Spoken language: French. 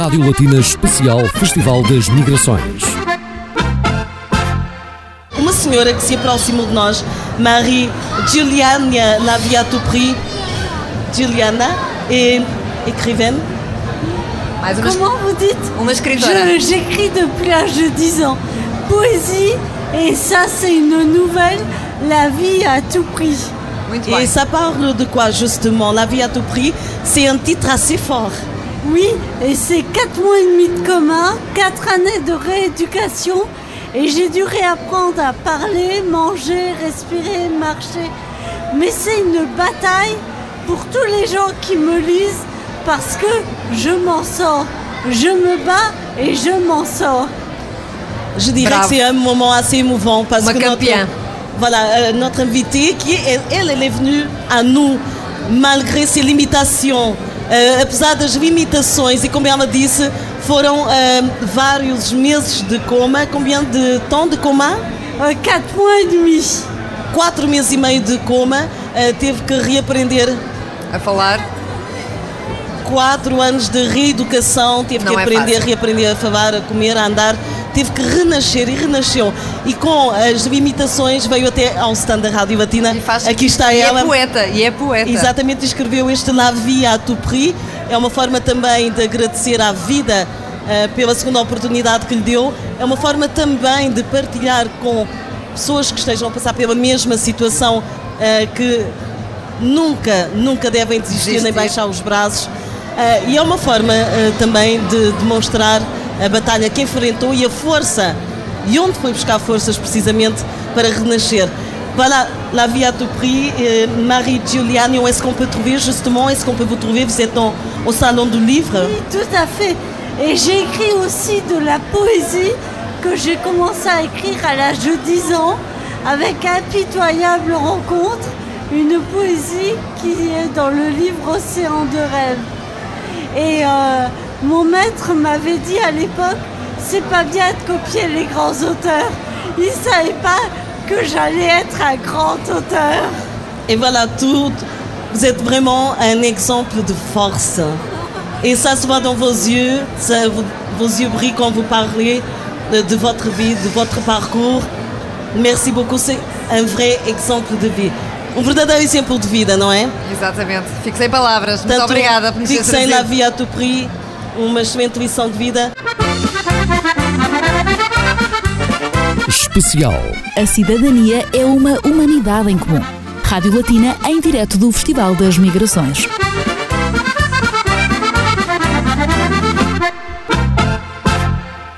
Rádio Latina Especial Festival das Migrações. Uma senhora que se aproximou de nós, Marie Juliana Lavia Tupri, Juliana, est écrivaine. Mais uma, Comment vous dites? uma escritora. J'écris depuis l'âge de 10 ans. Poésie, et ça c'est une nouvelle, la vie à tout prix. Muito Et ça parle de quoi justement? La vie à tout prix, c'est un titre assez fort. Oui, et c'est 4 mois et demi de coma, 4 années de rééducation, et j'ai dû réapprendre à parler, manger, respirer, marcher. Mais c'est une bataille pour tous les gens qui me lisent, parce que je m'en sors. Je me bats et je m'en sors. Je dirais Bravo. que c'est un moment assez émouvant parce que notre, voilà, euh, notre invitée, qui est, elle, elle est venue à nous malgré ses limitations. Euh, apesar das limitações, e como ela disse, foram euh, vários meses de coma. Combien de temps de coma? 4 mois et demi. Quatro meses e meio de coma. Euh, teve que reaprender A falar. quatro anos de reeducação, teve Não que é aprender, fácil. reaprender a falar, a comer, a andar, teve que renascer e renasceu. E com as limitações veio até ao stand da Rádio Latina. E faz, Aqui está e ela. é poeta. E é poeta. Exatamente, escreveu este La Vie à tout prix. É uma forma também de agradecer à vida eh, pela segunda oportunidade que lhe deu. É uma forma também de partilhar com pessoas que estejam a passar pela mesma situação eh, que nunca, nunca devem desistir nem baixar os braços. Eh, e é uma forma eh, também de demonstrar a batalha que enfrentou e a força e onde foi buscar forças precisamente para renascer. Voilà, la vie à tout prix. Euh, Marie Giuliani, où est-ce qu'on peut trouver justement? Est-ce qu'on peut vous trouver? Vous êtes au salon du livre Oui, tout à fait. Et j'ai écrit aussi de la poésie que j'ai commencé à écrire à l'âge de 10 ans avec Impitoyable rencontre, une poésie qui est dans le livre Océan de rêve. Et euh, mon maître m'avait dit à l'époque, c'est pas bien de copier les grands auteurs. Il savait pas que j'allais être un grand auteur. Et voilà, tout. Vous êtes vraiment un exemple de force. Et ça se voit dans vos yeux. ça- vous- vos yeux brillent quand vous parlez de, de votre vie, de votre parcours. Merci beaucoup. C'est un vrai exemple de vie. Um verdadeiro exemplo de vida, não é? Exatamente. Fico sem palavras. Muito obrigada por nos ter Fique sem la vie à tout prix. Uma excelente lição de vida. Especial A cidadania é uma humanidade em comum. Rádio Latina em direto do Festival das Migrações.